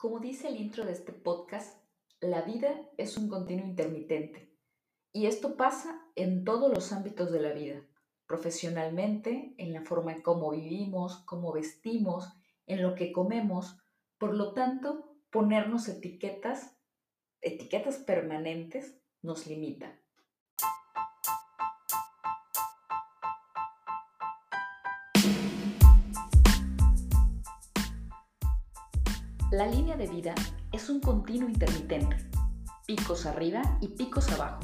Como dice el intro de este podcast, la vida es un continuo intermitente. Y esto pasa en todos los ámbitos de la vida, profesionalmente, en la forma en cómo vivimos, cómo vestimos, en lo que comemos. Por lo tanto, ponernos etiquetas, etiquetas permanentes, nos limita. La línea de vida es un continuo intermitente, picos arriba y picos abajo.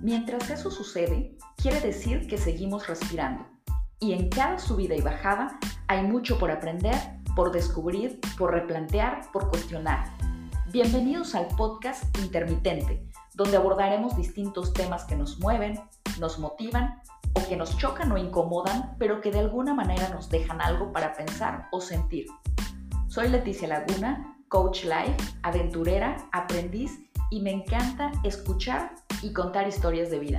Mientras eso sucede, quiere decir que seguimos respirando. Y en cada subida y bajada hay mucho por aprender, por descubrir, por replantear, por cuestionar. Bienvenidos al podcast Intermitente, donde abordaremos distintos temas que nos mueven, nos motivan o que nos chocan o incomodan, pero que de alguna manera nos dejan algo para pensar o sentir. Soy Leticia Laguna, coach life, aventurera, aprendiz y me encanta escuchar y contar historias de vida.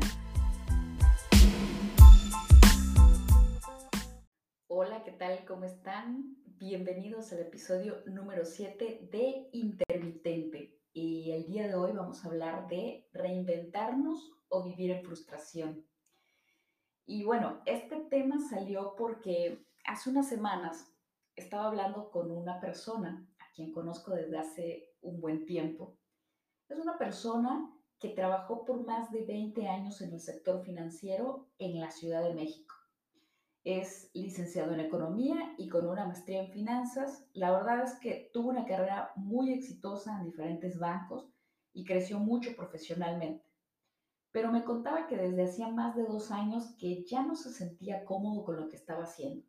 Hola, ¿qué tal? ¿Cómo están? Bienvenidos al episodio número 7 de Intermitente. Y el día de hoy vamos a hablar de reinventarnos o vivir en frustración. Y bueno, este tema salió porque hace unas semanas estaba hablando con una persona a quien conozco desde hace un buen tiempo. Es una persona que trabajó por más de 20 años en el sector financiero en la Ciudad de México. Es licenciado en economía y con una maestría en finanzas. La verdad es que tuvo una carrera muy exitosa en diferentes bancos y creció mucho profesionalmente. Pero me contaba que desde hacía más de dos años que ya no se sentía cómodo con lo que estaba haciendo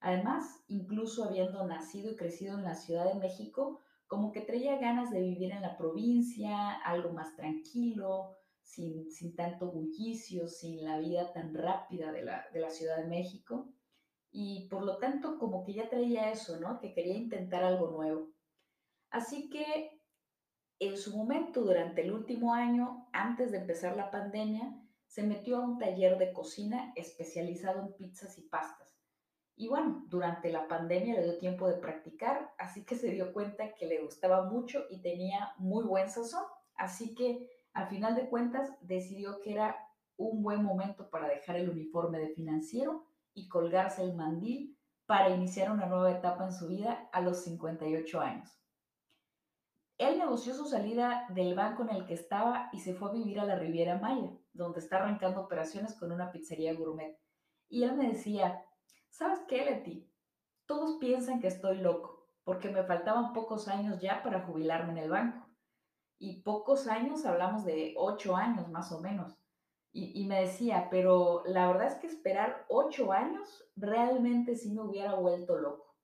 Además, incluso habiendo nacido y crecido en la Ciudad de México, como que traía ganas de vivir en la provincia, algo más tranquilo, sin, tanto bullicio, sin la vida tan rápida de la, de la Ciudad de México. Y por lo tanto, como que ya traía eso, ¿no? Que quería intentar algo nuevo. Así que en su momento, durante el último año, antes de empezar la pandemia, se metió a un taller de cocina especializado en pizzas y pastas. Y bueno, durante la pandemia le dio tiempo de practicar, así que se dio cuenta que le gustaba mucho y tenía muy buen sazón. Así que al final de cuentas decidió que era un buen momento para dejar el uniforme de financiero y colgarse el mandil para iniciar una nueva etapa en su vida a los 58 años. Él negoció su salida del banco en el que estaba y se fue a vivir a la Riviera Maya, donde está arrancando operaciones con una pizzería gourmet. Y él me decía, ¿Sabes qué, Leti? Todos piensan que estoy loco, porque me faltaban pocos años ya para jubilarme en el banco. Y pocos años, hablamos de ocho años más o menos. Y, me decía, pero la verdad es que esperar ocho años realmente sí me hubiera vuelto loco.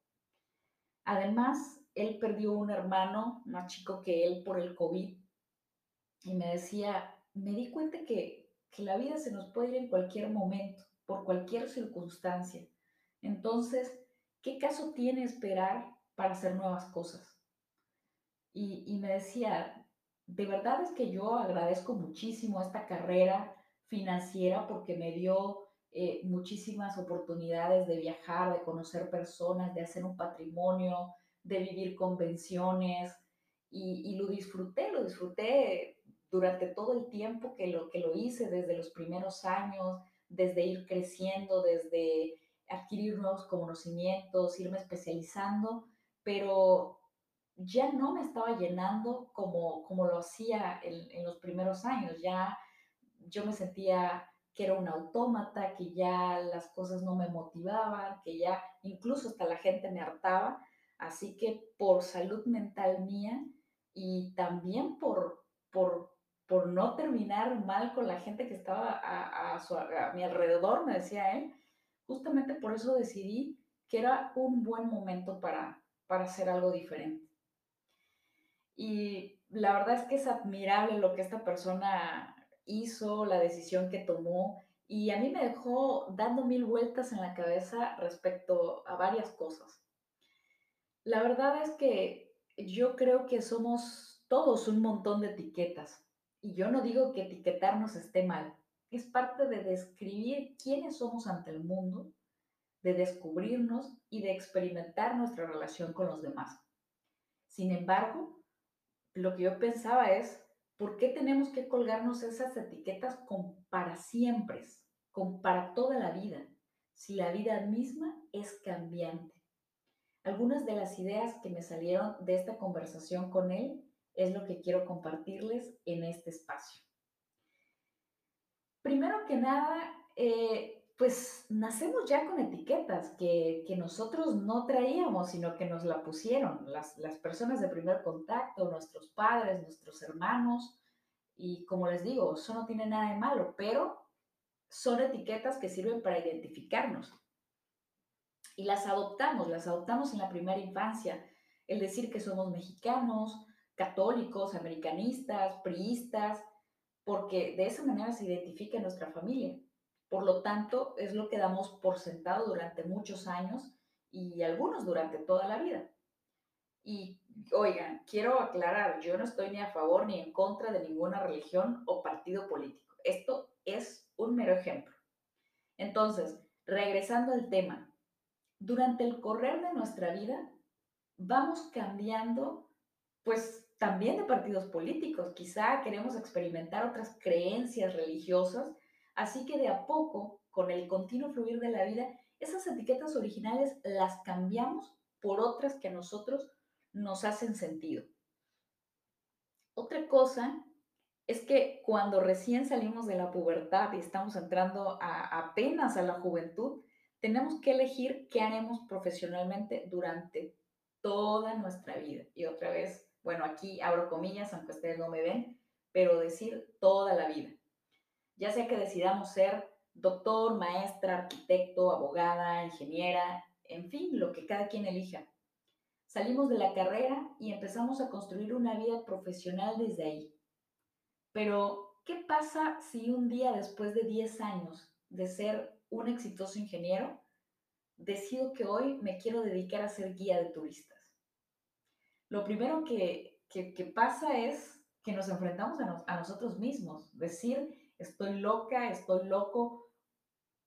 Además, él perdió un hermano más chico que él por el COVID. Y me decía, me di cuenta que, que la vida se nos puede ir en cualquier momento, por cualquier circunstancia. Entonces, ¿qué caso tiene esperar para hacer nuevas cosas? Y, me decía, de verdad es que yo agradezco muchísimo esta carrera financiera porque me dio eh, muchísimas oportunidades de viajar, de conocer personas, de hacer un patrimonio, de vivir convenciones y, y, lo disfruté, lo disfruté durante todo el tiempo que lo, que lo hice, desde los primeros años, desde ir creciendo, desde adquirir nuevos conocimientos, irme especializando, pero ya no me estaba llenando como, como lo hacía en, los primeros años. Ya yo me sentía que era un autómata, que ya las cosas no me motivaban, que ya incluso hasta la gente me hartaba. Así que por salud mental mía y también por, por, por no terminar mal con la gente que estaba a, a mi alrededor, me decía él, justamente por eso decidí que era un buen momento para, para hacer algo diferente. Y la verdad es que es admirable lo que esta persona hizo, la decisión que tomó, y a mí me dejó dando mil vueltas en la cabeza respecto a varias cosas. La verdad es que yo creo que somos todos un montón de etiquetas, y yo no digo que etiquetarnos esté mal, es parte de describir quiénes somos ante el mundo, de descubrirnos y de experimentar nuestra relación con los demás. Sin embargo, lo que yo pensaba es, ¿por qué tenemos que colgarnos esas etiquetas con para siempre, con para toda la vida, si la vida misma es cambiante? Algunas de las ideas que me salieron de esta conversación con él es lo que quiero compartirles en este espacio. Primero que nada, eh, pues nacemos ya con etiquetas que, nosotros no traíamos, sino que nos la pusieron las, las personas de primer contacto, nuestros padres, nuestros hermanos. Y como les digo, eso no tiene nada de malo, pero son etiquetas que sirven para identificarnos y las adoptamos, las adoptamos en la primera infancia. El decir que somos mexicanos, católicos, americanistas, priistas, porque de esa manera se identifica nuestra familia. Por lo tanto, es lo que damos por sentado durante muchos años y algunos durante toda la vida. Y oigan, quiero aclarar, yo no estoy ni a favor ni en contra de ninguna religión o partido político. Esto es un mero ejemplo. Entonces, regresando al tema, durante el correr de nuestra vida vamos cambiando, pues también de partidos políticos. Quizá queremos experimentar otras creencias religiosas, así que de a poco, con el continuo fluir de la vida, esas etiquetas originales las cambiamos por otras que a nosotros nos hacen sentido. Otra cosa es que cuando recién salimos de la pubertad y estamos entrando apenas a la juventud, tenemos que elegir qué haremos profesionalmente durante toda nuestra vida. Y otra vez, bueno, aquí abro comillas, aunque ustedes no me ven, pero decir toda la vida. Ya sea que decidamos ser doctor, maestra, arquitecto, abogada, ingeniera, en fin, lo que cada quien elija. Salimos de la carrera y empezamos a construir una vida profesional desde ahí. Pero, ¿qué pasa si un día después de 10 años de ser un exitoso ingeniero, decido que hoy me quiero dedicar a ser guía de turistas. Lo primero que, pasa es que nos enfrentamos a, nosotros mismos, decir, estoy loca, estoy loco,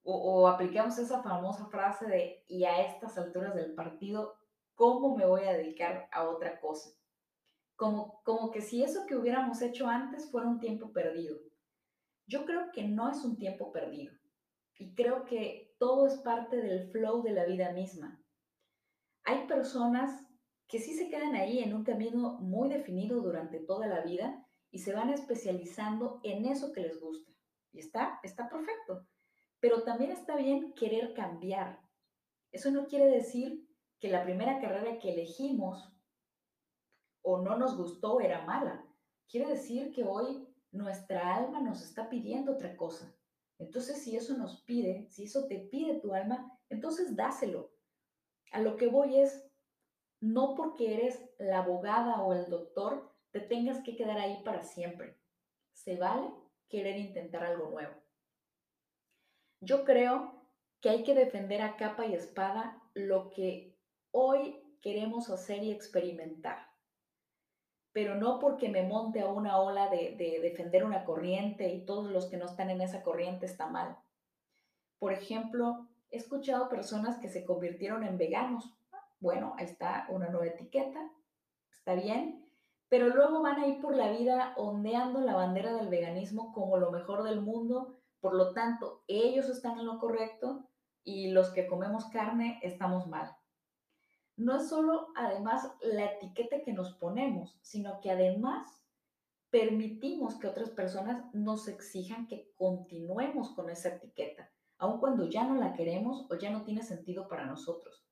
o, aplicamos esa famosa frase de, y a estas alturas del partido, ¿cómo me voy a dedicar a otra cosa? Como, como que si eso que hubiéramos hecho antes fuera un tiempo perdido. Yo creo que no es un tiempo perdido. Y creo que todo es parte del flow de la vida misma. Hay personas que sí se quedan ahí en un camino muy definido durante toda la vida y se van especializando en eso que les gusta. Y está, está perfecto. Pero también está bien querer cambiar. Eso no quiere decir que la primera carrera que elegimos o no nos gustó era mala. Quiere decir que hoy nuestra alma nos está pidiendo otra cosa. Entonces, si eso nos pide, si eso te pide tu alma, entonces dáselo. A lo que voy es, no porque eres la abogada o el doctor, te tengas que quedar ahí para siempre. Se vale querer intentar algo nuevo. Yo creo que hay que defender a capa y espada lo que hoy queremos hacer y experimentar pero no porque me monte a una ola de, defender una corriente y todos los que no están en esa corriente está mal. Por ejemplo, he escuchado personas que se convirtieron en veganos. Bueno, ahí está una nueva etiqueta, está bien, pero luego van a ir por la vida ondeando la bandera del veganismo como lo mejor del mundo, por lo tanto, ellos están en lo correcto y los que comemos carne estamos mal no es solo además la etiqueta que nos ponemos, sino que además permitimos que otras personas nos exijan que continuemos con esa etiqueta, aun cuando ya no la queremos o ya no tiene sentido para nosotros.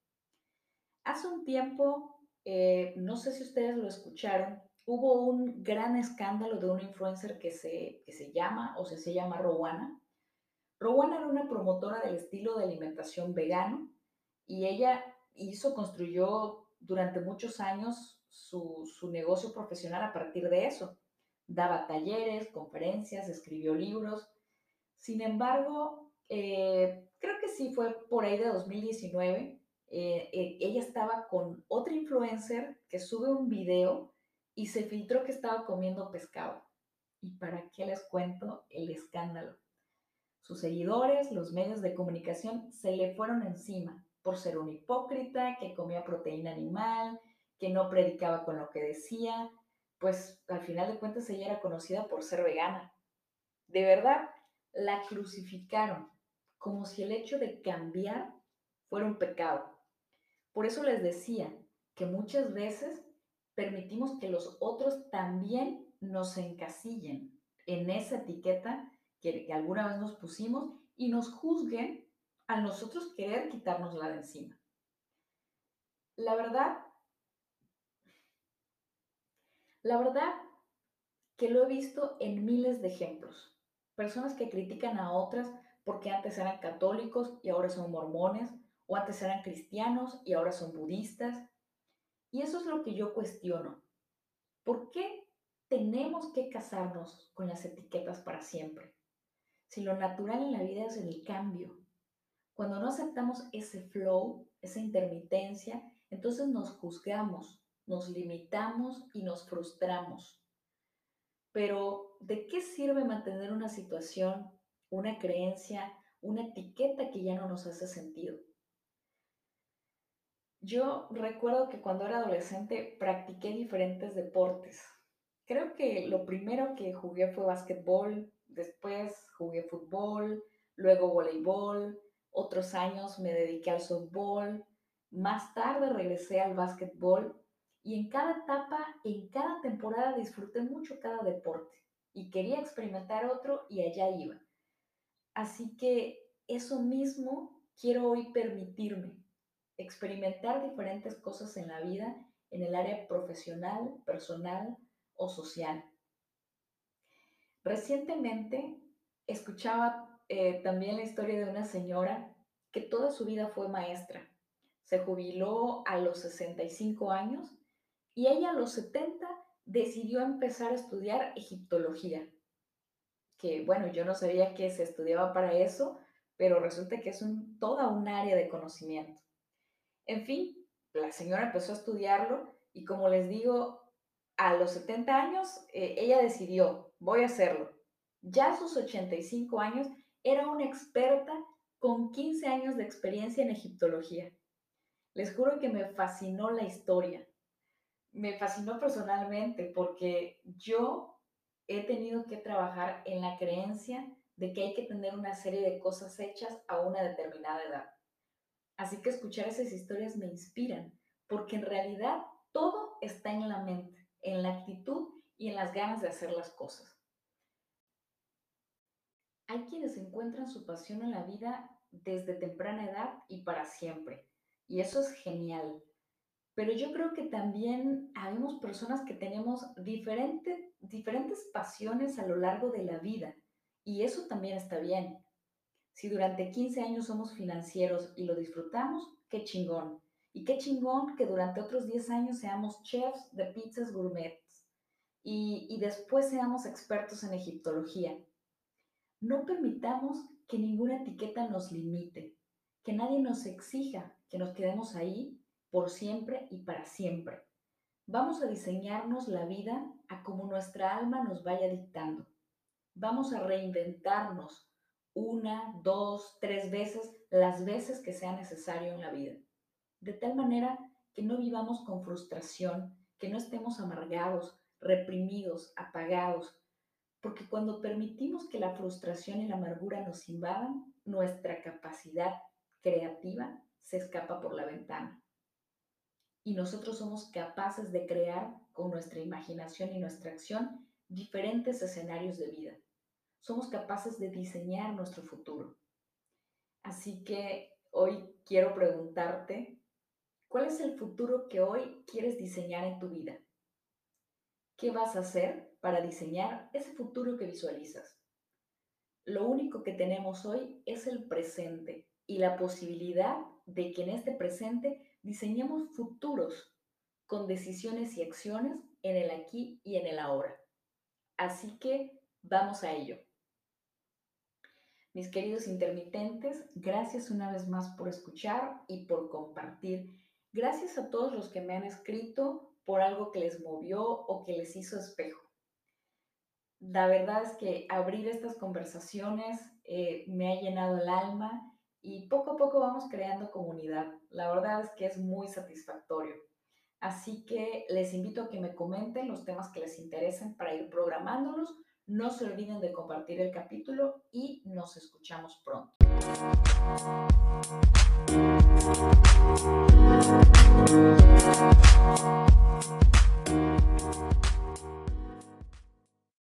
Hace un tiempo, eh, no sé si ustedes lo escucharon, hubo un gran escándalo de un influencer que se, que se llama o se, se llama Rowana. Rowana era una promotora del estilo de alimentación vegano y ella hizo, construyó durante muchos años su, negocio profesional a partir de eso. Daba talleres, conferencias, escribió libros. Sin embargo, eh, creo que sí fue por ahí de 2019. Eh, eh, ella estaba con otra influencer que sube un video y se filtró que estaba comiendo pescado. ¿Y para qué les cuento el escándalo? Sus seguidores, los medios de comunicación, se le fueron encima por ser un hipócrita, que comía proteína animal, que no predicaba con lo que decía, pues al final de cuentas ella era conocida por ser vegana. De verdad, la crucificaron como si el hecho de cambiar fuera un pecado. Por eso les decía que muchas veces permitimos que los otros también nos encasillen en esa etiqueta que, alguna vez nos pusimos y nos juzguen a nosotros querer quitárnosla de encima. La verdad, la verdad que lo he visto en miles de ejemplos. Personas que critican a otras porque antes eran católicos y ahora son mormones, o antes eran cristianos y ahora son budistas. Y eso es lo que yo cuestiono. ¿Por qué tenemos que casarnos con las etiquetas para siempre? Si lo natural en la vida es el cambio. Cuando no aceptamos ese flow, esa intermitencia, entonces nos juzgamos, nos limitamos y nos frustramos. Pero, ¿de qué sirve mantener una situación, una creencia, una etiqueta que ya no nos hace sentido? Yo recuerdo que cuando era adolescente practiqué diferentes deportes. Creo que lo primero que jugué fue básquetbol, después jugué fútbol, luego voleibol, otros años me dediqué al softball, más tarde regresé al básquetbol y en cada etapa, en cada temporada disfruté mucho cada deporte y quería experimentar otro y allá iba. Así que eso mismo quiero hoy permitirme, experimentar diferentes cosas en la vida, en el área profesional, personal o social. Recientemente escuchaba eh, también la historia de una señora que toda su vida fue maestra. Se jubiló a los 65 años y ella a los 70 decidió empezar a estudiar egiptología. Que bueno, yo no sabía que se estudiaba para eso, pero resulta que es un, toda un área de conocimiento. En fin, la señora empezó a estudiarlo y como les digo, a los 70 años eh, ella decidió, voy a hacerlo. Ya a sus 85 años era una experta con 15 años de experiencia en egiptología. Les juro que me fascinó la historia. Me fascinó personalmente porque yo he tenido que trabajar en la creencia de que hay que tener una serie de cosas hechas a una determinada edad. Así que escuchar esas historias me inspiran, porque en realidad todo está en la mente, en la actitud y en las ganas de hacer las cosas. Hay quienes encuentran su pasión en la vida desde temprana edad y para siempre, y eso es genial. Pero yo creo que también habemos personas que tenemos diferentes pasiones a lo largo de la vida, y eso también está bien. Si durante 15 años somos financieros y lo disfrutamos, qué chingón. Y qué chingón que durante otros 10 años seamos chefs de pizzas gourmets y, y después seamos expertos en egiptología. No permitamos que ninguna etiqueta nos limite, que nadie nos exija que nos quedemos ahí por siempre y para siempre. Vamos a diseñarnos la vida a como nuestra alma nos vaya dictando. Vamos a reinventarnos una, dos, tres veces, las veces que sea necesario en la vida. De tal manera que no vivamos con frustración, que no estemos amargados, reprimidos, apagados, porque cuando permitimos que la frustración y la amargura nos invadan, nuestra capacidad creativa se escapa por la ventana. Y nosotros somos capaces de crear con nuestra imaginación y nuestra acción diferentes escenarios de vida somos capaces de diseñar nuestro futuro. Así que hoy quiero preguntarte, ¿cuál es el futuro que hoy quieres diseñar en tu vida? ¿Qué vas a hacer para diseñar ese futuro que visualizas? Lo único que tenemos hoy es el presente y la posibilidad de que en este presente diseñemos futuros con decisiones y acciones en el aquí y en el ahora. Así que vamos a ello. Mis queridos intermitentes, gracias una vez más por escuchar y por compartir. Gracias a todos los que me han escrito por algo que les movió o que les hizo espejo. La verdad es que abrir estas conversaciones eh, me ha llenado el alma y poco a poco vamos creando comunidad. La verdad es que es muy satisfactorio. Así que les invito a que me comenten los temas que les interesen para ir programándolos. No se olviden de compartir el capítulo y nos escuchamos pronto.